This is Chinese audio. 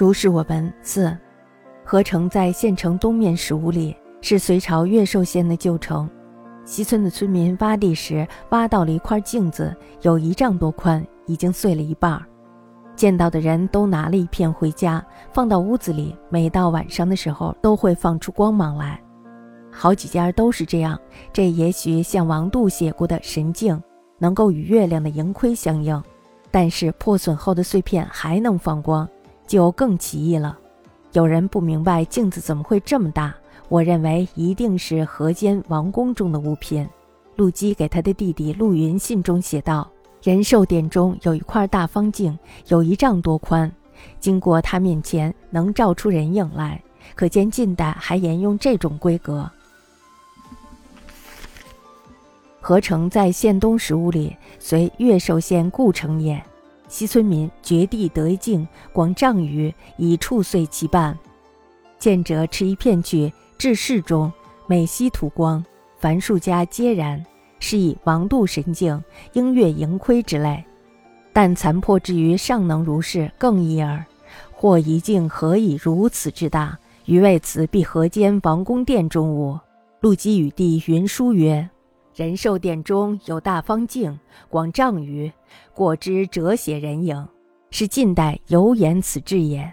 如是我闻四，合城在县城东面十五里，是隋朝越寿县的旧城。西村的村民挖地时，挖到了一块镜子，有一丈多宽，已经碎了一半。见到的人都拿了一片回家，放到屋子里。每到晚上的时候，都会放出光芒来。好几家都是这样。这也许像王度写过的神镜，能够与月亮的盈亏相应。但是破损后的碎片还能放光，就更奇异了。有人不明白镜子怎么会这么大，我认为一定是河间王宫中的物品。陆基给他的弟弟陆云信中写道：“仁寿殿中有一块大方镜，有一丈多宽，经过他面前能照出人影来，可见近代还沿用这种规格。”合成在县东十五里，随越寿县故城也。西村民掘地得一镜，广丈余，以触碎其半。见者持一片去置室中，每夕吐光，凡数家皆然。是以王度神镜，应月盈亏之类。但残破之余尚能如是，更异耳。或一镜何以如此之大？余为此必河间王宫殿中物。陆基与弟云书曰。仁寿殿中有大方镜，广丈余，过之折写人影，是近代尤言此志也。